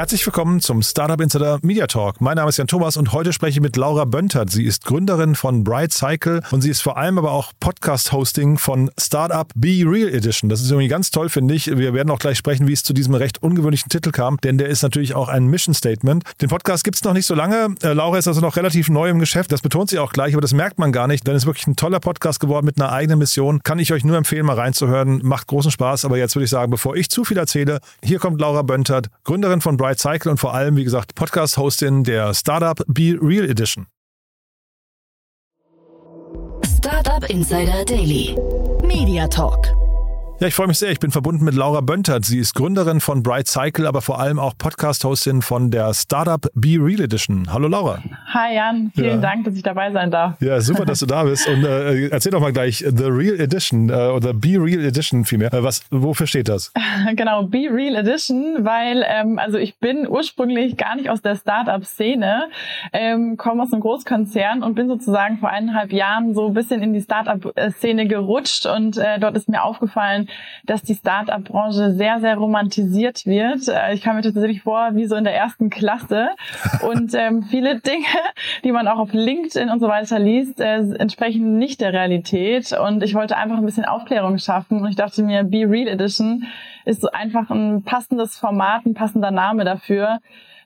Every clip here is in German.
Herzlich willkommen zum Startup Insider Media Talk. Mein Name ist Jan Thomas und heute spreche ich mit Laura Böntert. Sie ist Gründerin von Bright Cycle und sie ist vor allem aber auch Podcast-Hosting von Startup Be Real Edition. Das ist irgendwie ganz toll, finde ich. Wir werden auch gleich sprechen, wie es zu diesem recht ungewöhnlichen Titel kam, denn der ist natürlich auch ein Mission Statement. Den Podcast gibt es noch nicht so lange. Äh, Laura ist also noch relativ neu im Geschäft. Das betont sie auch gleich, aber das merkt man gar nicht, denn es ist wirklich ein toller Podcast geworden mit einer eigenen Mission. Kann ich euch nur empfehlen, mal reinzuhören. Macht großen Spaß. Aber jetzt würde ich sagen, bevor ich zu viel erzähle, hier kommt Laura Böntert, Gründerin von Bright Cycle und vor allem, wie gesagt, Podcast-Hostin der Startup Be Real Edition. Startup Insider Daily. Media Talk. Ja, ich freue mich sehr. Ich bin verbunden mit Laura Böntert. Sie ist Gründerin von Bright Cycle, aber vor allem auch Podcast-Hostin von der Startup Be Real Edition. Hallo Laura. Hi Jan, vielen Ja. Dank, dass ich dabei sein darf. Ja, super, dass du da bist. Und äh, erzähl doch mal gleich The Real Edition äh, oder Be Real Edition vielmehr. Äh, was, wofür steht das? genau, Be Real Edition, weil ähm, also ich bin ursprünglich gar nicht aus der Startup-Szene, ähm, komme aus einem Großkonzern und bin sozusagen vor eineinhalb Jahren so ein bisschen in die Startup-Szene gerutscht und äh, dort ist mir aufgefallen, dass die Startup-Branche sehr, sehr romantisiert wird. Äh, ich kam mir tatsächlich vor wie so in der ersten Klasse. Und ähm, viele Dinge, die man auch auf LinkedIn und so weiter liest, äh, entsprechen nicht der Realität. Und ich wollte einfach ein bisschen Aufklärung schaffen. Und ich dachte mir, Be Real Edition ist so einfach ein passendes Format, ein passender Name dafür,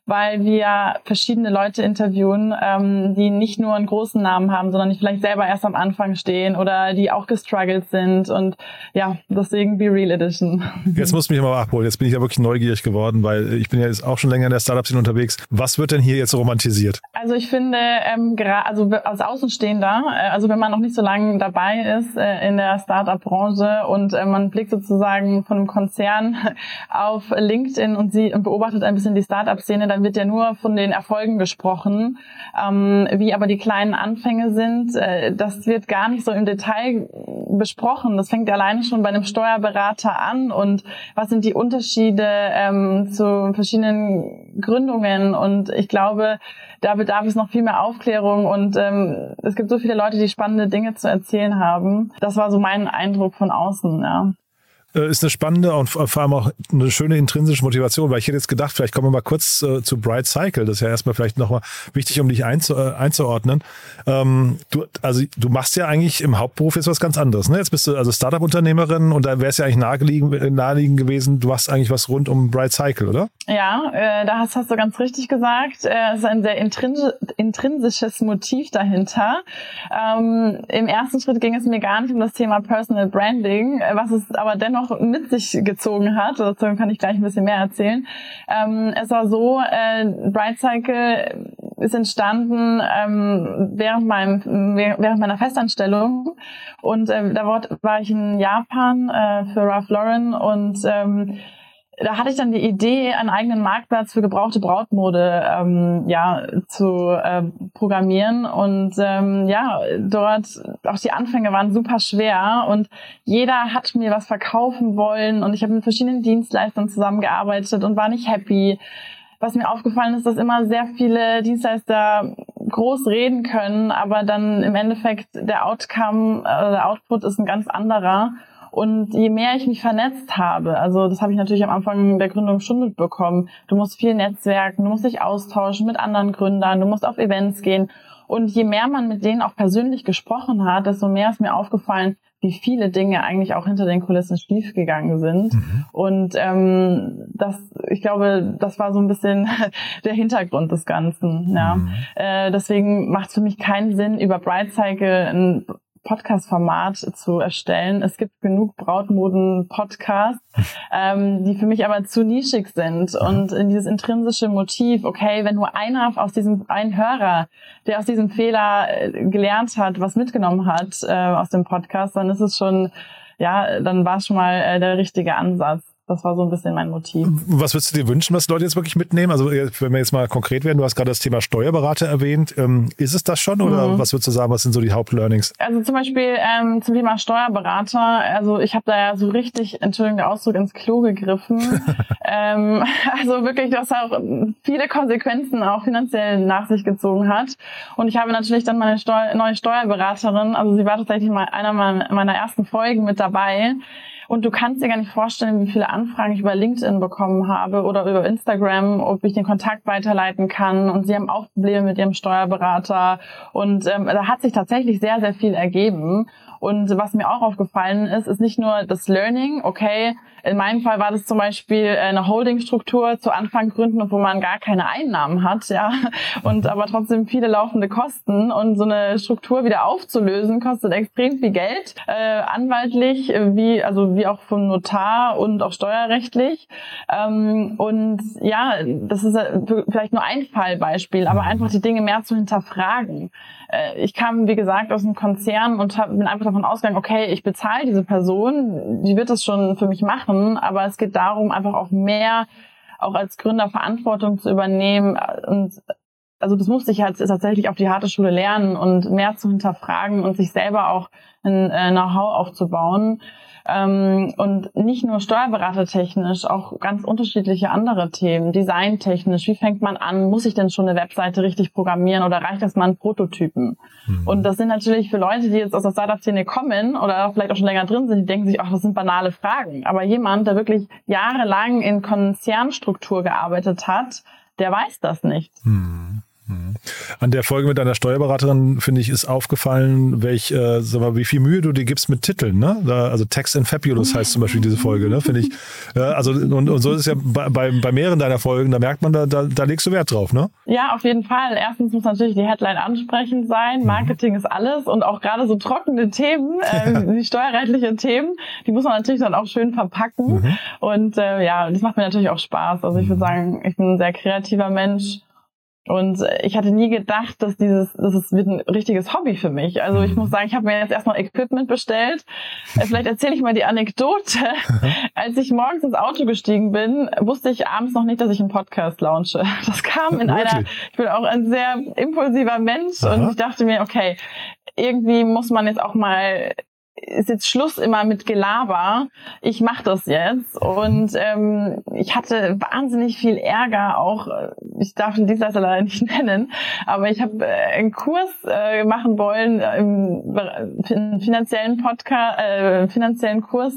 weil wir verschiedene Leute interviewen, ähm, die nicht nur einen großen Namen haben, sondern die vielleicht selber erst am Anfang stehen oder die auch gestruggelt sind und ja, deswegen Be Real Edition. Jetzt musst du mich mal abholen. Jetzt bin ich ja wirklich neugierig geworden, weil ich bin ja jetzt auch schon länger in der Startup-Szene unterwegs. Was wird denn hier jetzt romantisiert? Also ich finde, ähm, gerade also als Außenstehender, äh, also wenn man noch nicht so lange dabei ist äh, in der Startup-Branche und äh, man blickt sozusagen von einem Konzern auf LinkedIn und sie und beobachtet ein bisschen die Startup-Szene, dann wird ja nur von den Erfolgen gesprochen, ähm, wie aber die kleinen Anfänge sind. Äh, das wird gar nicht so im Detail besprochen. Das fängt alleine schon bei einem Steuerberater an und was sind die Unterschiede ähm, zu verschiedenen Gründungen und ich glaube, da bedarf es noch viel mehr Aufklärung und ähm, es gibt so viele Leute, die spannende Dinge zu erzählen haben. Das war so mein Eindruck von außen, ja. Äh, Ist eine spannende und vor allem auch eine schöne intrinsische Motivation, weil ich hätte jetzt gedacht, vielleicht kommen wir mal kurz äh, zu Bright Cycle. Das ist ja erstmal vielleicht nochmal wichtig, um dich einzu, äh, einzuordnen. Ähm, du, also du machst ja eigentlich im Hauptberuf jetzt was ganz anderes. Ne? Jetzt bist du also Startup-Unternehmerin und da wäre es ja eigentlich naheliegend, naheliegend gewesen, du machst eigentlich was rund um Bright Cycle, oder? Ja, äh, da hast, hast du ganz richtig gesagt. Äh, es ist ein sehr intrinsi intrinsisches Motiv dahinter. Ähm, Im ersten Schritt ging es mir gar nicht um das Thema Personal Branding, äh, was es aber dennoch mit sich gezogen hat. Dazu kann ich gleich ein bisschen mehr erzählen. Ähm, es war so, äh, Bright Cycle ist entstanden ähm, während, meinem, während meiner Festanstellung und äh, da war, war ich in Japan äh, für Ralph Lauren und ähm, da hatte ich dann die Idee, einen eigenen Marktplatz für gebrauchte Brautmode ähm, ja zu äh, programmieren und ähm, ja dort auch die Anfänge waren super schwer und jeder hat mir was verkaufen wollen und ich habe mit verschiedenen Dienstleistern zusammengearbeitet und war nicht happy. Was mir aufgefallen ist, dass immer sehr viele Dienstleister groß reden können, aber dann im Endeffekt der Outcome, äh, der Output ist ein ganz anderer. Und je mehr ich mich vernetzt habe, also das habe ich natürlich am Anfang der Gründung schon mitbekommen, du musst viel netzwerken, du musst dich austauschen mit anderen Gründern, du musst auf Events gehen. Und je mehr man mit denen auch persönlich gesprochen hat, desto mehr ist mir aufgefallen, wie viele Dinge eigentlich auch hinter den Kulissen schiefgegangen sind. Und ähm, das, ich glaube, das war so ein bisschen der Hintergrund des Ganzen. Ja. Äh, deswegen macht es für mich keinen Sinn, über Bright Cycle ein Podcast-Format zu erstellen. Es gibt genug Brautmoden-Podcasts, ähm, die für mich aber zu nischig sind. Und in dieses intrinsische Motiv, okay, wenn nur einer aus diesem, ein Hörer, der aus diesem Fehler äh, gelernt hat, was mitgenommen hat äh, aus dem Podcast, dann ist es schon, ja, dann war es schon mal äh, der richtige Ansatz. Das war so ein bisschen mein Motiv. Was würdest du dir wünschen, was Leute jetzt wirklich mitnehmen? Also wenn wir jetzt mal konkret werden, du hast gerade das Thema Steuerberater erwähnt. Ähm, ist es das schon oder mhm. was würdest du sagen, was sind so die Hauptlearnings? Also zum Beispiel ähm, zum Thema Steuerberater, also ich habe da ja so richtig, Entschuldigung, der Ausdruck ins Klo gegriffen. ähm, also wirklich, das auch viele Konsequenzen auch finanziell nach sich gezogen hat. Und ich habe natürlich dann meine Steu neue Steuerberaterin, also sie war tatsächlich mal einer meiner ersten Folgen mit dabei und du kannst dir gar nicht vorstellen, wie viele Anfragen ich über LinkedIn bekommen habe oder über Instagram, ob ich den Kontakt weiterleiten kann. Und sie haben auch Probleme mit ihrem Steuerberater. Und ähm, da hat sich tatsächlich sehr, sehr viel ergeben. Und was mir auch aufgefallen ist, ist nicht nur das Learning, okay, in meinem Fall war das zum Beispiel eine Holdingstruktur zu Anfang gründen, wo man gar keine Einnahmen hat, ja, und aber trotzdem viele laufende Kosten. Und so eine Struktur wieder aufzulösen kostet extrem viel Geld, äh, anwaltlich wie also wie auch vom Notar und auch steuerrechtlich. Ähm, und ja, das ist vielleicht nur ein Fallbeispiel, aber einfach die Dinge mehr zu hinterfragen. Äh, ich kam wie gesagt aus einem Konzern und hab, bin einfach davon ausgegangen, okay, ich bezahle diese Person, die wird das schon für mich machen machen, aber es geht darum, einfach auch mehr auch als Gründer Verantwortung zu übernehmen und also das musste ich halt tatsächlich auf die harte Schule lernen und mehr zu hinterfragen und sich selber auch ein äh, Know-how aufzubauen. Ähm, und nicht nur steuerberatertechnisch, auch ganz unterschiedliche andere Themen, designtechnisch. Wie fängt man an? Muss ich denn schon eine Webseite richtig programmieren oder reicht das mal ein Prototypen? Mhm. Und das sind natürlich für Leute, die jetzt aus der Startup-Szene kommen oder vielleicht auch schon länger drin sind, die denken sich, ach, das sind banale Fragen. Aber jemand, der wirklich jahrelang in Konzernstruktur gearbeitet hat, der weiß das nicht. Mhm. Mhm. An der Folge mit deiner Steuerberaterin, finde ich, ist aufgefallen, welch, äh, sag mal, wie viel Mühe du dir gibst mit Titeln, ne? Da, also Text and Fabulous heißt zum Beispiel diese Folge, ne? Finde ich. Ja, also, und, und so ist es ja bei, bei, bei mehreren deiner Folgen, da merkt man, da, da, da legst du Wert drauf, ne? Ja, auf jeden Fall. Erstens muss natürlich die Headline ansprechend sein. Mhm. Marketing mhm. ist alles und auch gerade so trockene Themen, äh, die steuerrechtliche Themen, die muss man natürlich dann auch schön verpacken. Mhm. Und äh, ja, das macht mir natürlich auch Spaß. Also ich würde sagen, ich bin ein sehr kreativer Mensch und ich hatte nie gedacht, dass dieses, das ist wird ein richtiges Hobby für mich. Also ich muss sagen, ich habe mir jetzt erstmal Equipment bestellt. Äh, vielleicht erzähle ich mal die Anekdote. Als ich morgens ins Auto gestiegen bin, wusste ich abends noch nicht, dass ich einen Podcast launche. Das kam in einer, ich bin auch ein sehr impulsiver Mensch Aha. und ich dachte mir, okay, irgendwie muss man jetzt auch mal ist jetzt Schluss immer mit Gelaber. Ich mache das jetzt. Und ähm, ich hatte wahnsinnig viel Ärger auch. Äh, ich darf den Dienstleister leider nicht nennen, aber ich habe äh, einen Kurs äh, machen wollen, äh, im finanziellen Podcast, äh, finanziellen Kurs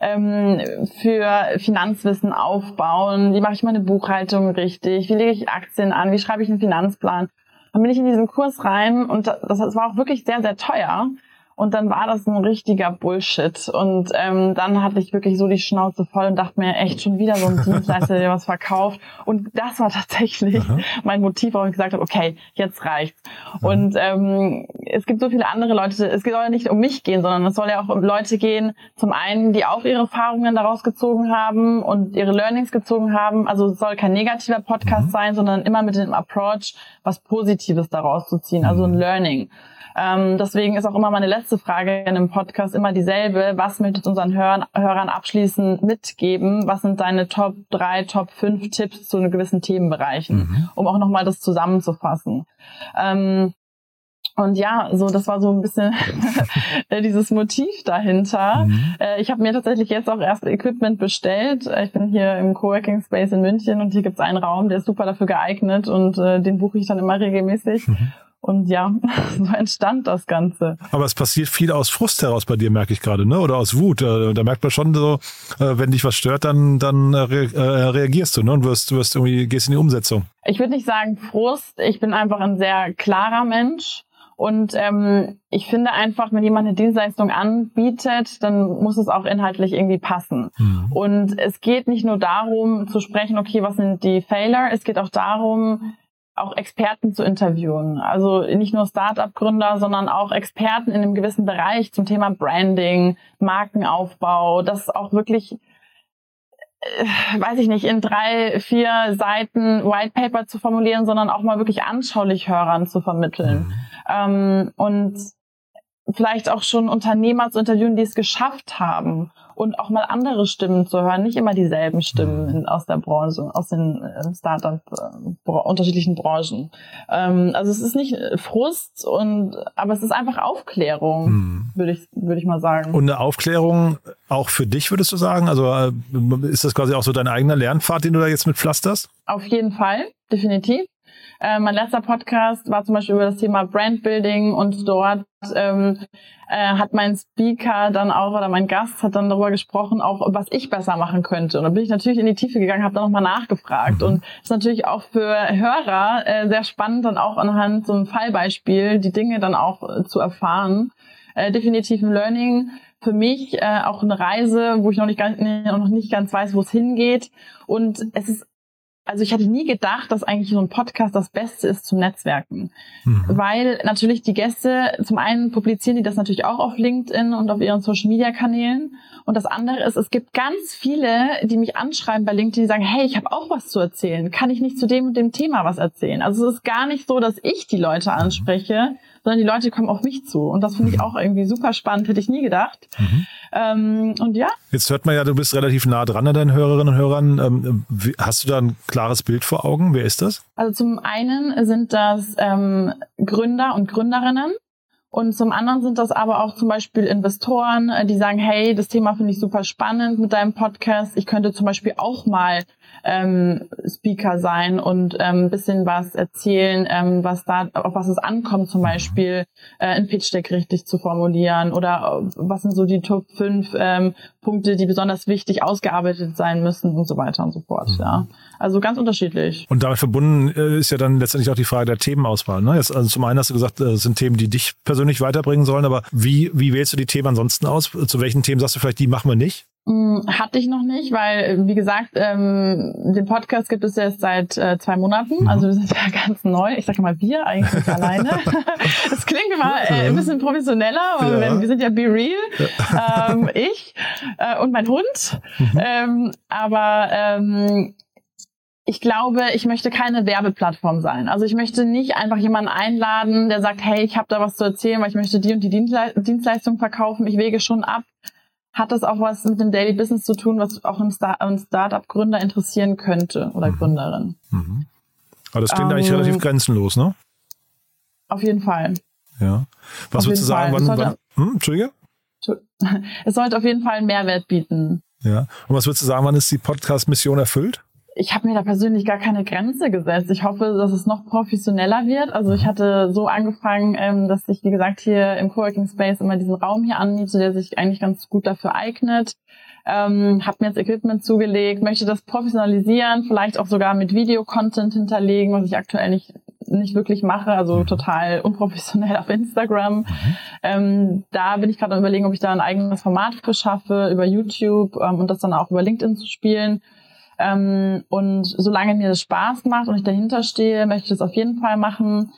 ähm, für Finanzwissen aufbauen. Wie mache ich meine Buchhaltung richtig? Wie lege ich Aktien an? Wie schreibe ich einen Finanzplan? Dann bin ich in diesen Kurs rein und das, das war auch wirklich sehr, sehr teuer. Und dann war das ein richtiger Bullshit. Und ähm, dann hatte ich wirklich so die Schnauze voll und dachte mir, echt schon wieder so ein Dienstleister, der was verkauft. Und das war tatsächlich Aha. mein Motiv, warum ich gesagt habe, okay, jetzt reicht's. Aha. Und ähm, es gibt so viele andere Leute, es soll ja nicht um mich gehen, sondern es soll ja auch um Leute gehen, zum einen, die auch ihre Erfahrungen daraus gezogen haben und ihre Learnings gezogen haben. Also es soll kein negativer Podcast mhm. sein, sondern immer mit dem Approach, was Positives daraus zu ziehen, also ein mhm. Learning. Ähm, deswegen ist auch immer meine letzte Frage in einem Podcast immer dieselbe. Was möchtest du unseren Hörern, Hörern abschließend mitgeben? Was sind deine Top 3, Top 5 Tipps zu einem gewissen Themenbereichen, mhm. um auch nochmal das zusammenzufassen? Ähm, und ja, so das war so ein bisschen dieses Motiv dahinter. Mhm. Äh, ich habe mir tatsächlich jetzt auch erst Equipment bestellt. Äh, ich bin hier im Coworking Space in München und hier gibt's einen Raum, der ist super dafür geeignet und äh, den buche ich dann immer regelmäßig. Mhm. Und ja, so entstand das Ganze. Aber es passiert viel aus Frust heraus bei dir, merke ich gerade, ne? Oder aus Wut. Äh, da merkt man schon so, äh, wenn dich was stört, dann, dann äh, reagierst du, ne? Und wirst, wirst irgendwie, gehst in die Umsetzung. Ich würde nicht sagen Frust. Ich bin einfach ein sehr klarer Mensch. Und ähm, ich finde einfach, wenn jemand eine Dienstleistung anbietet, dann muss es auch inhaltlich irgendwie passen. Mhm. Und es geht nicht nur darum zu sprechen, okay, was sind die Failure, es geht auch darum, auch Experten zu interviewen. Also nicht nur Start-up-Gründer, sondern auch Experten in einem gewissen Bereich zum Thema Branding, Markenaufbau, das auch wirklich äh, weiß ich nicht, in drei, vier Seiten White Paper zu formulieren, sondern auch mal wirklich anschaulich Hörern zu vermitteln. Mhm. Ähm, und vielleicht auch schon Unternehmer zu interviewen, die es geschafft haben und auch mal andere Stimmen zu hören, nicht immer dieselben Stimmen in, aus der Branche, aus den äh, Startup äh, unterschiedlichen Branchen. Ähm, also es ist nicht Frust und aber es ist einfach Aufklärung, hm. würde ich würde ich mal sagen. Und eine Aufklärung auch für dich würdest du sagen? Also äh, ist das quasi auch so dein eigener Lernpfad, den du da jetzt mit pflasterst? Auf jeden Fall, definitiv. Äh, mein letzter Podcast war zum Beispiel über das Thema Brandbuilding und dort ähm, äh, hat mein Speaker dann auch oder mein Gast hat dann darüber gesprochen, auch was ich besser machen könnte. Und dann bin ich natürlich in die Tiefe gegangen, habe dann nochmal nachgefragt. Mhm. Und ist natürlich auch für Hörer äh, sehr spannend, dann auch anhand so einem Fallbeispiel die Dinge dann auch äh, zu erfahren. Äh, definitiv ein Learning für mich äh, auch eine Reise, wo ich noch nicht, ganz, noch nicht ganz weiß, wo es hingeht. Und es ist also ich hatte nie gedacht, dass eigentlich so ein Podcast das Beste ist zum Netzwerken. Mhm. Weil natürlich die Gäste, zum einen publizieren die das natürlich auch auf LinkedIn und auf ihren Social Media Kanälen. Und das andere ist, es gibt ganz viele, die mich anschreiben bei LinkedIn, die sagen, hey, ich habe auch was zu erzählen. Kann ich nicht zu dem und dem Thema was erzählen? Also es ist gar nicht so, dass ich die Leute anspreche, sondern die Leute kommen auf mich zu. Und das finde ich mhm. auch irgendwie super spannend, hätte ich nie gedacht. Mhm. Ähm, und ja. Jetzt hört man ja, du bist relativ nah dran an deinen Hörerinnen und Hörern. Ähm, hast du da ein klares Bild vor Augen? Wer ist das? Also zum einen sind das ähm, Gründer und Gründerinnen. Und zum anderen sind das aber auch zum Beispiel Investoren, äh, die sagen, hey, das Thema finde ich super spannend mit deinem Podcast. Ich könnte zum Beispiel auch mal ähm, Speaker sein und ähm, ein bisschen was erzählen, ähm, was da, auf was es ankommt, zum Beispiel äh, ein Pitch-Deck richtig zu formulieren oder äh, was sind so die Top 5 ähm, Punkte, die besonders wichtig ausgearbeitet sein müssen und so weiter und so fort. Mhm. Ja. Also ganz unterschiedlich. Und damit verbunden äh, ist ja dann letztendlich auch die Frage der Themenauswahl. Ne? Jetzt, also zum einen hast du gesagt, es sind Themen, die dich persönlich weiterbringen sollen, aber wie, wie wählst du die Themen ansonsten aus? Zu welchen Themen sagst du vielleicht, die machen wir nicht? Hm, hatte ich noch nicht, weil, wie gesagt, ähm, den Podcast gibt es jetzt seit äh, zwei Monaten. Mhm. Also wir sind ja ganz neu. Ich sage mal wir, eigentlich nicht alleine. das klingt immer äh, ein bisschen professioneller, aber ja. wir, sind ja Be Real. Ähm, ich äh, und mein Hund. Mhm. Ähm, aber ähm, ich glaube, ich möchte keine Werbeplattform sein. Also ich möchte nicht einfach jemanden einladen, der sagt, hey, ich habe da was zu erzählen, weil ich möchte die und die Dienstleistung verkaufen. Ich wege schon ab, hat das auch was mit dem Daily Business zu tun, was auch einen, Star einen Startup-Gründer interessieren könnte oder mhm. Gründerin. Mhm. Aber das klingt ähm, eigentlich relativ grenzenlos, ne? Auf jeden Fall. Ja. Was würdest du sagen, wann, sollte, wann hm, Entschuldige? Es sollte auf jeden Fall einen Mehrwert bieten. Ja. Und was würdest du sagen, wann ist die Podcast-Mission erfüllt? Ich habe mir da persönlich gar keine Grenze gesetzt. Ich hoffe, dass es noch professioneller wird. Also ich hatte so angefangen, ähm, dass ich, wie gesagt, hier im Coworking Space immer diesen Raum hier anmiete, der sich eigentlich ganz gut dafür eignet. Ähm, habe mir jetzt Equipment zugelegt, möchte das professionalisieren, vielleicht auch sogar mit Videocontent hinterlegen, was ich aktuell nicht nicht wirklich mache, also mhm. total unprofessionell auf Instagram. Mhm. Ähm, da bin ich gerade am überlegen, ob ich da ein eigenes Format für schaffe, über YouTube ähm, und das dann auch über LinkedIn zu spielen. Ähm, und solange mir das Spaß macht und ich dahinter stehe, möchte ich das auf jeden Fall machen.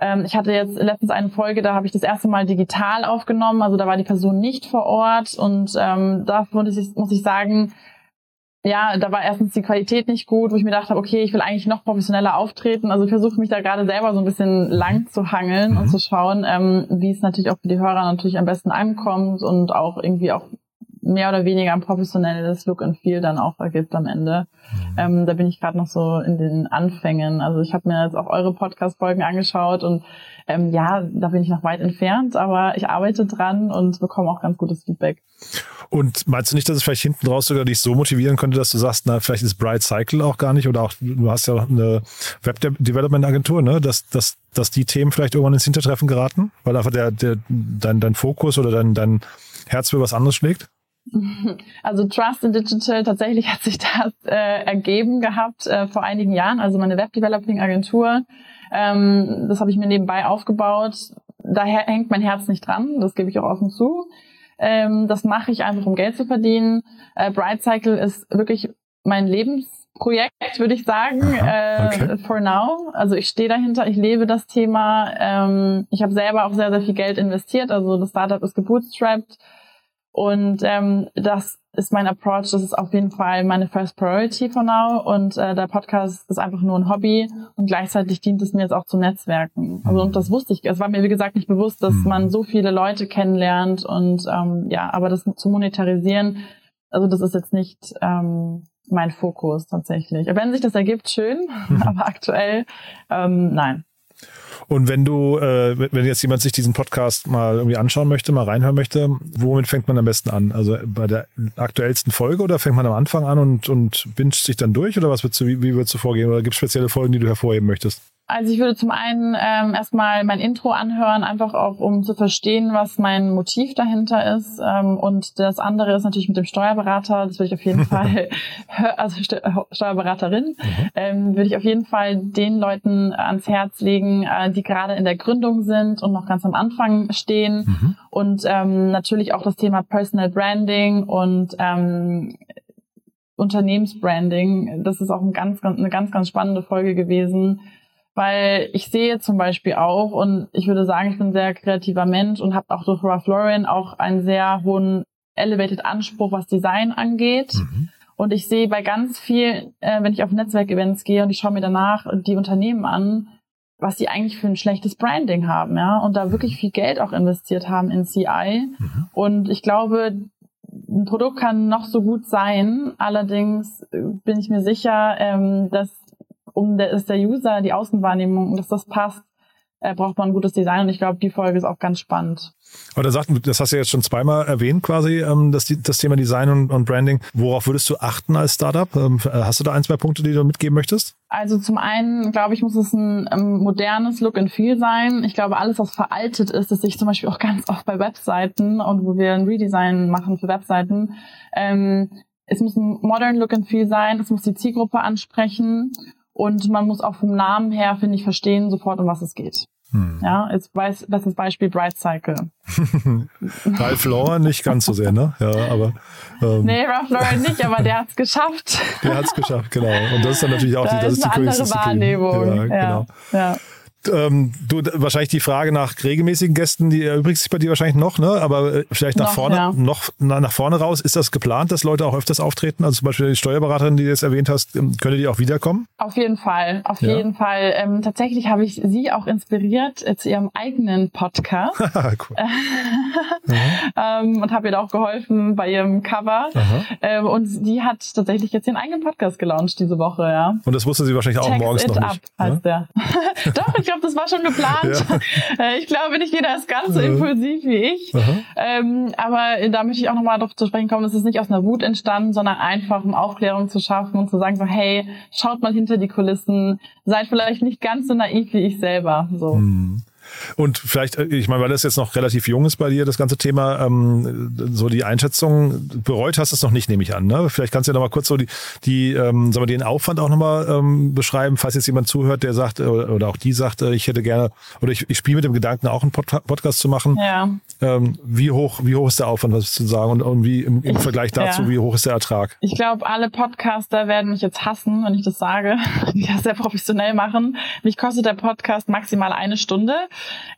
Ähm, ich hatte jetzt letztens eine Folge, da habe ich das erste Mal digital aufgenommen, also da war die Person nicht vor Ort und ähm, da muss ich, muss ich sagen, ja, da war erstens die Qualität nicht gut, wo ich mir gedacht habe, okay, ich will eigentlich noch professioneller auftreten. Also ich versuche mich da gerade selber so ein bisschen lang zu hangeln mhm. und zu schauen, ähm, wie es natürlich auch für die Hörer natürlich am besten ankommt und auch irgendwie auch mehr oder weniger ein professionelles Look and Feel dann auch ergibt am Ende. Mhm. Ähm, da bin ich gerade noch so in den Anfängen. Also ich habe mir jetzt auch eure Podcast-Folgen angeschaut und ähm, ja, da bin ich noch weit entfernt, aber ich arbeite dran und bekomme auch ganz gutes Feedback. Und meinst du nicht, dass es vielleicht hinten raus sogar dich so motivieren könnte, dass du sagst, na, vielleicht ist Bright Cycle auch gar nicht oder auch, du hast ja eine Web-Development-Agentur, ne, dass, dass, dass die Themen vielleicht irgendwann ins Hintertreffen geraten, weil einfach der, der, dein, dein Fokus oder dein, dein Herz für was anderes schlägt? Also Trust in Digital, tatsächlich hat sich das äh, ergeben gehabt äh, vor einigen Jahren. Also meine Web-Developing-Agentur, ähm, das habe ich mir nebenbei aufgebaut. Daher hängt mein Herz nicht dran, das gebe ich auch offen zu. Ähm, das mache ich einfach, um Geld zu verdienen. Äh, Bright Cycle ist wirklich mein Lebensprojekt, würde ich sagen, Aha, okay. äh, for now. Also ich stehe dahinter, ich lebe das Thema. Ähm, ich habe selber auch sehr, sehr viel Geld investiert. Also das Startup ist gebootstrapped Und ähm, das ist mein Approach, das ist auf jeden Fall meine First Priority for now. Und äh, der Podcast ist einfach nur ein Hobby. Und gleichzeitig dient es mir jetzt auch zum Netzwerken. Also und das wusste ich, es war mir wie gesagt nicht bewusst, dass man so viele Leute kennenlernt. Und ähm, ja, aber das zu monetarisieren, also das ist jetzt nicht ähm, mein Fokus tatsächlich. Wenn sich das ergibt, schön, aber aktuell ähm, nein. Und wenn du, äh, wenn jetzt jemand sich diesen Podcast mal irgendwie anschauen möchte, mal reinhören möchte, womit fängt man am besten an? Also bei der aktuellsten Folge oder fängt man am Anfang an und, und binscht sich dann durch oder was würdest du, wie, wie würdest du vorgehen? Oder gibt es spezielle Folgen, die du hervorheben möchtest? Also ich würde zum einen ähm, erstmal mein Intro anhören, einfach auch um zu verstehen, was mein Motiv dahinter ist. Ähm, und das andere ist natürlich mit dem Steuerberater. Das würde ich auf jeden Fall, also Steuerberaterin, mhm. ähm, würde ich auf jeden Fall den Leuten ans Herz legen, äh, die gerade in der Gründung sind und noch ganz am Anfang stehen. Mhm. Und ähm, natürlich auch das Thema Personal Branding und ähm, Unternehmensbranding. Das ist auch ein ganz, ganz, eine ganz, ganz spannende Folge gewesen weil ich sehe zum Beispiel auch und ich würde sagen, ich bin ein sehr kreativer Mensch und habe auch durch Ralph Lauren auch einen sehr hohen elevated Anspruch, was Design angeht. Mhm. Und ich sehe bei ganz vielen, äh, wenn ich auf Netzwerkevents gehe und ich schaue mir danach die Unternehmen an, was sie eigentlich für ein schlechtes Branding haben, ja, und da wirklich viel Geld auch investiert haben in CI. Mhm. Und ich glaube, ein Produkt kann noch so gut sein, allerdings äh, bin ich mir sicher, ähm, dass um der, dass der User, die Außenwahrnehmung, dass das passt, äh, braucht man ein gutes Design und ich glaube, die Folge ist auch ganz spannend. Aber da sagt, das hast du jetzt schon zweimal erwähnt quasi, ähm, das, das Thema Design und, und Branding. Worauf würdest du achten als Startup? Ähm, hast du da ein, zwei Punkte, die du mitgeben möchtest? Also zum einen, glaube ich, muss es ein ähm, modernes Look and Feel sein. Ich glaube, alles, was veraltet ist, das sehe ich zum Beispiel auch ganz oft bei Webseiten und wo wir ein Redesign machen für Webseiten. Ähm, es muss ein modern Look and Feel sein, es muss die Zielgruppe ansprechen und man muss auch vom Namen her, finde ich, verstehen sofort, um was es geht. Hm. Ja, jetzt weiß, das ist Beispiel Bright Cycle. Ralph Lauren nicht ganz so sehr, ne? Ja, aber. Ähm, nee, Ralph Lauren nicht, aber der hat's geschafft. Der hat's geschafft, genau. Und das ist dann natürlich auch da die, das ist, die andere Wahrnehmung. Ja, ja, genau. Ja. Ähm, du, wahrscheinlich die Frage nach regelmäßigen Gästen, die erübrigt sich bei dir wahrscheinlich noch, ne? Aber äh, vielleicht nach noch, vorne, ja. noch na, nach vorne raus, ist das geplant, dass Leute auch öfters auftreten? Also zum Beispiel die Steuerberaterin, die du jetzt erwähnt hast, ähm, könnte die auch wiederkommen? Auf jeden Fall, auf ja. jeden Fall. Ähm, tatsächlich habe ich sie auch inspiriert äh, zu ihrem eigenen Podcast. cool. ähm, und habe ihr da auch geholfen bei ihrem Cover. Ähm, und die hat tatsächlich jetzt ihren eigenen Podcast gelauncht diese Woche, ja. Und das wusste sie wahrscheinlich auch Text morgens noch up, nicht. heißt ja? der. Doch, ich glaube, das war schon geplant. Ja. Äh, ich glaube, nicht jeder ist ganz so impulsiv wie ich. Ähm, aber da möchte ich auch nochmal darauf zu sprechen kommen, es ist nicht aus einer Wut entstanden, sondern einfach um Aufklärung zu schaffen und zu sagen so, hey, schaut mal hinter die Kulissen, seid vielleicht nicht ganz so naiv wie ich selber. So. Hm. Und vielleicht, äh, ich meine, weil das jetzt noch relativ jung ist bei dir, das ganze Thema, ähm, so die Einschätzung, bereut hast du es noch nicht, nehme ich an. Ne? Vielleicht kannst du ja noch mal kurz so die, die ähm, sagen wir, den Aufwand auch nochmal ähm, beschreiben, falls jetzt jemand zuhört, der sagt, oder, oder auch die sagt, äh, ich hätte gerne, oder ich, ich spiele mit dem Gedanken, auch einen Pod Podcast zu machen. Ja. Ähm, wie hoch, wie hoch ist der Aufwand, was zu sagen? Und, und wie im, im Vergleich dazu, ja. wie hoch ist der Ertrag? Ich glaube, alle Podcaster werden mich jetzt hassen, wenn ich das sage, die das sehr professionell machen. Mich kostet der Podcast maximal eine Stunde.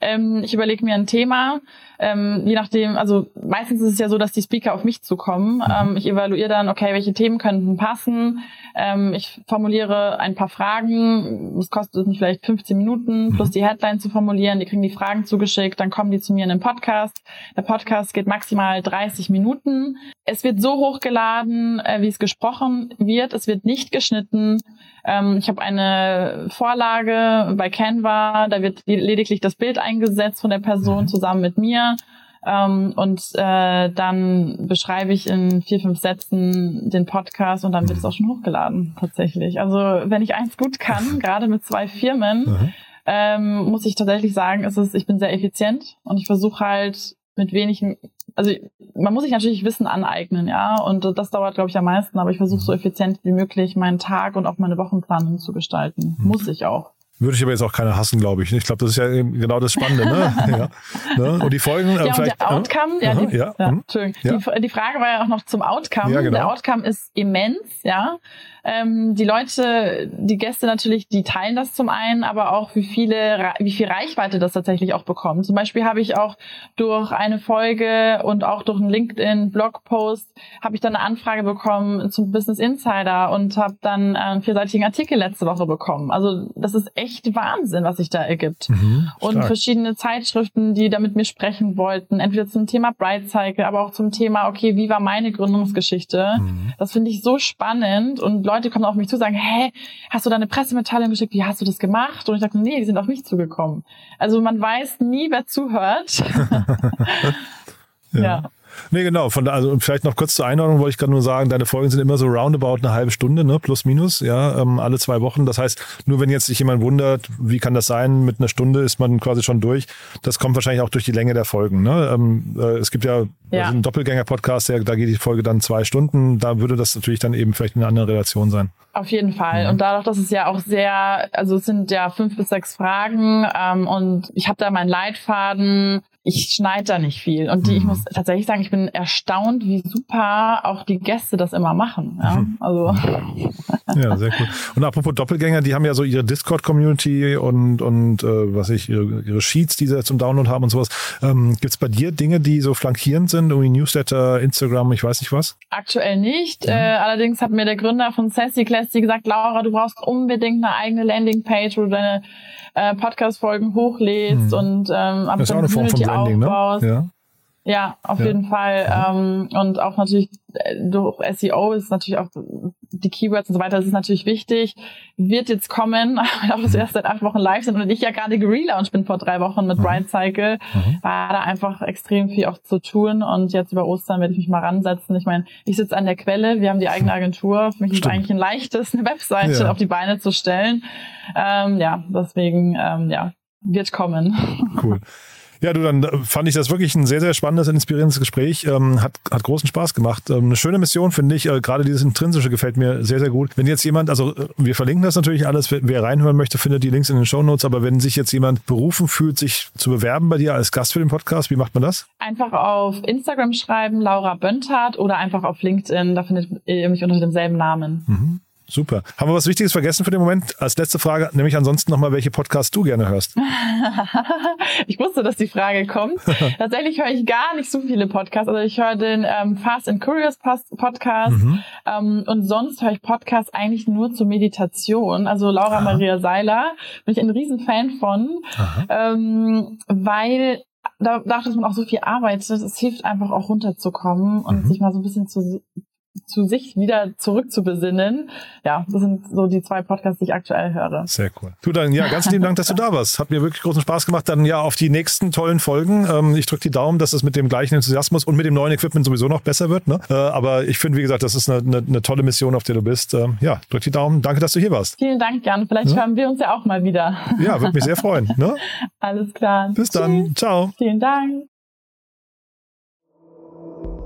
Ähm, ich überlege mir ein Thema, ähm, je nachdem, also meistens ist es ja so, dass die Speaker auf mich zukommen. Mhm. Ähm, ich evaluiere dann, okay, welche Themen könnten passen. Ähm, ich formuliere ein paar Fragen. Es kostet mich vielleicht 15 Minuten, mhm. plus die Headline zu formulieren. Die kriegen die Fragen zugeschickt, dann kommen die zu mir in den Podcast. Der Podcast geht maximal 30 Minuten. Es wird so hochgeladen, äh, wie es gesprochen wird. Es wird nicht geschnitten. Ähm, ich habe eine Vorlage bei Canva, da wird lediglich das Bild eingesetzt von der Person mhm. zusammen mit mir. Ähm, und äh, dann beschreibe ich in vier, fünf Sätzen den Podcast und dann wird es auch schon hochgeladen, tatsächlich. Also wenn ich eins gut kann, gerade mit zwei Firmen, mhm. ähm, muss ich tatsächlich sagen, ist es, ich bin sehr effizient und ich versuche halt mit wenigen, also man muss sich natürlich Wissen aneignen, ja, und das dauert, glaube ich, am meisten, aber ich versuche so effizient wie möglich meinen Tag und auch meine Wochenplanung zu gestalten. Mhm. Muss ich auch. Würde ich aber jetzt auch keiner hassen, glaube ich. Ich glaube, das ist ja genau das Spannende. Ne? ja, ne? Und die Folgen. Ja, und der Outcome, ja, die, ja, ja, Entschuldigung. Ja. Die, die, Frage war ja auch noch zum Outcome. Genau. Der Outcome ist immens, ja. Ähm, die Leute, die Gäste natürlich, die teilen das zum einen, aber auch wie viele, wie viel Reichweite das tatsächlich auch bekommt. Zum Beispiel habe ich auch durch eine Folge und auch durch einen LinkedIn-Blogpost habe ich dann eine Anfrage bekommen zum Business Insider und habe dann einen vierseitigen Artikel letzte Woche bekommen. Also das ist echt Wahnsinn, was sich da ergibt. Mhm, und verschiedene Zeitschriften, die da mit mir sprechen wollten, entweder zum Thema Bright Cycle, aber auch zum Thema, okay, wie war meine Gründungsgeschichte? Mhm. Das finde ich so spannend und Leute kommen auf mich zu und sagen, hä, hast du da eine Pressemitteilung geschickt? Wie hast du das gemacht? Und ich sage, nee, die sind auf mich zugekommen. Also man weiß nie, wer zuhört. ja. ja. Nee, genau. Von da, also vielleicht noch kurz zur Einordnung wollte ich gerade nur sagen, deine Folgen sind immer so roundabout eine halbe Stunde, ne? Plus minus, ja, ähm, alle zwei Wochen. Das heißt, nur wenn jetzt sich jemand wundert, wie kann das sein, mit einer Stunde ist man quasi schon durch. Das kommt wahrscheinlich auch durch die Länge der Folgen. Ne? Ähm, äh, es gibt ja, ja. Also einen Doppelgänger-Podcast, da geht die Folge dann zwei Stunden. Da würde das natürlich dann eben vielleicht in einer anderen Relation sein. Auf jeden Fall. Mhm. Und dadurch, dass es ja auch sehr, also es sind ja fünf bis sechs Fragen ähm, und ich habe da meinen Leitfaden, ich schneide da nicht viel. Und die, ich mhm. muss tatsächlich sagen, ich bin erstaunt, wie super auch die Gäste das immer machen. Ja, mhm. also. ja sehr cool. Und apropos Doppelgänger, die haben ja so ihre Discord-Community und, und äh, was ich, ihre, ihre Sheets, die sie zum Download haben und sowas. Ähm, Gibt es bei dir Dinge, die so flankierend sind, irgendwie Newsletter, Instagram, ich weiß nicht was? Aktuell nicht. Ja. Äh, allerdings hat mir der Gründer von Sassy Classy gesagt, Laura, du brauchst unbedingt eine eigene Landingpage, wo du deine äh, Podcast-Folgen hochlädst hm. und ähm, das ist auch eine Form von Branding, ne? Ja. Ja, auf ja. jeden Fall. Ähm, und auch natürlich äh, durch SEO ist natürlich auch die Keywords und so weiter, das ist natürlich wichtig. Wird jetzt kommen, auch das erst seit acht Wochen live sind und ich ja gerade gelauncht bin vor drei Wochen mit mhm. Bright Cycle, mhm. war da einfach extrem viel auch zu tun und jetzt über Ostern werde ich mich mal ransetzen. Ich meine, ich sitze an der Quelle, wir haben die eigene Agentur. Für mich Stimmt. ist eigentlich ein leichtes, eine Webseite ja. auf die Beine zu stellen. Ähm, ja, deswegen, ähm, ja, wird kommen. Cool. Ja, du, dann äh, fand ich das wirklich ein sehr, sehr spannendes, inspirierendes Gespräch. Ähm, hat, hat großen Spaß gemacht. Ähm, eine schöne Mission, finde ich. Äh, gerade dieses Intrinsische gefällt mir sehr, sehr gut. Wenn jetzt jemand, also äh, wir verlinken das natürlich alles, wer reinhören möchte, findet die Links in den Show Notes. Aber wenn sich jetzt jemand berufen fühlt, sich zu bewerben bei dir als Gast für den Podcast, wie macht man das? Einfach auf Instagram schreiben, Laura Bönthardt, oder einfach auf LinkedIn. Da findet ihr mich unter demselben Namen. Mhm. Super. Haben wir was Wichtiges vergessen für den Moment? Als letzte Frage, nämlich ansonsten nochmal, welche Podcasts du gerne hörst. ich wusste, dass die Frage kommt. Tatsächlich höre ich gar nicht so viele Podcasts. Also ich höre den ähm, Fast and Curious Podcast mhm. ähm, und sonst höre ich Podcasts eigentlich nur zur Meditation. Also Laura Aha. Maria Seiler bin ich ein Riesenfan von, ähm, weil dadurch, dass man auch so viel arbeitet, es hilft einfach auch runterzukommen und mhm. sich mal so ein bisschen zu, zu sich wieder zurückzubesinnen. Ja, das sind so die zwei Podcasts, die ich aktuell höre. Sehr cool. Du dann, ja, ganz lieben Dank, dass du da warst. Hat mir wirklich großen Spaß gemacht. Dann ja auf die nächsten tollen Folgen. Ähm, ich drücke die Daumen, dass es mit dem gleichen Enthusiasmus und mit dem neuen Equipment sowieso noch besser wird. Ne? Äh, aber ich finde, wie gesagt, das ist eine, eine, eine, tolle Mission, auf der du bist. Ähm, ja, drück die Daumen. Danke, dass du hier warst. Vielen Dank, Jan. Vielleicht ja? hören wir uns ja auch mal wieder. Ja, würde mich sehr freuen. Ne? Alles klar. Bis dann. Tschüss. Ciao. Vielen Dank.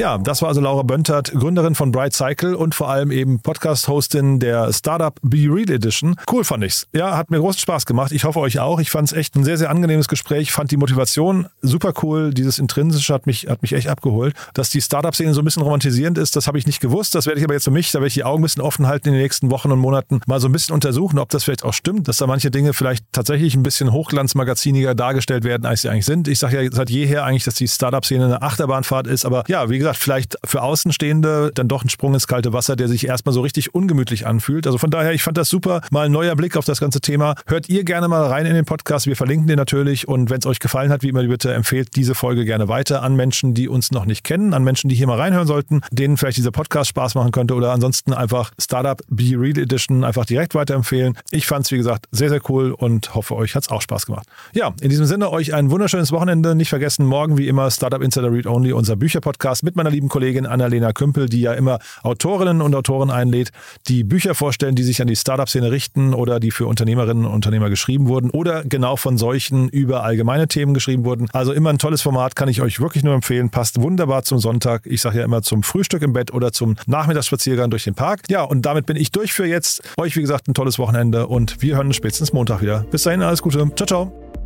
Ja, das war also Laura Böntert, Gründerin von Bright Cycle und vor allem eben Podcast-Hostin der Startup Be Real Edition. Cool fand ich's. Ja, hat mir großen Spaß gemacht. Ich hoffe euch auch. Ich fand es echt ein sehr, sehr angenehmes Gespräch. Fand die Motivation super cool. Dieses Intrinsische hat mich, hat mich echt abgeholt. Dass die Startup-Szene so ein bisschen romantisierend ist, das habe ich nicht gewusst. Das werde ich aber jetzt für mich, da werde ich die Augen ein bisschen offen halten in den nächsten Wochen und Monaten. Mal so ein bisschen untersuchen, ob das vielleicht auch stimmt, dass da manche Dinge vielleicht tatsächlich ein bisschen hochglanzmagaziniger dargestellt werden, als sie eigentlich sind. Ich sage ja seit jeher eigentlich, dass die Startup-Szene eine Achterbahnfahrt ist. Aber ja, wie gesagt, gesagt, vielleicht für Außenstehende dann doch ein Sprung ins kalte Wasser, der sich erstmal so richtig ungemütlich anfühlt. Also von daher, ich fand das super. Mal ein neuer Blick auf das ganze Thema. Hört ihr gerne mal rein in den Podcast. Wir verlinken den natürlich. Und wenn es euch gefallen hat, wie immer, bitte empfehlt diese Folge gerne weiter an Menschen, die uns noch nicht kennen, an Menschen, die hier mal reinhören sollten, denen vielleicht dieser Podcast Spaß machen könnte oder ansonsten einfach Startup Be Real Edition einfach direkt weiterempfehlen. Ich fand es, wie gesagt, sehr, sehr cool und hoffe, euch hat es auch Spaß gemacht. Ja, in diesem Sinne, euch ein wunderschönes Wochenende. Nicht vergessen, morgen wie immer Startup Insider Read Only, unser Bücherpodcast mit meiner lieben Kollegin Annalena Kümpel, die ja immer Autorinnen und Autoren einlädt, die Bücher vorstellen, die sich an die Startup-Szene richten oder die für Unternehmerinnen und Unternehmer geschrieben wurden oder genau von solchen über allgemeine Themen geschrieben wurden. Also immer ein tolles Format, kann ich euch wirklich nur empfehlen. Passt wunderbar zum Sonntag. Ich sage ja immer zum Frühstück im Bett oder zum Nachmittagsspaziergang durch den Park. Ja, und damit bin ich durch für jetzt. Euch, wie gesagt, ein tolles Wochenende und wir hören uns spätestens Montag wieder. Bis dahin, alles Gute. Ciao, ciao.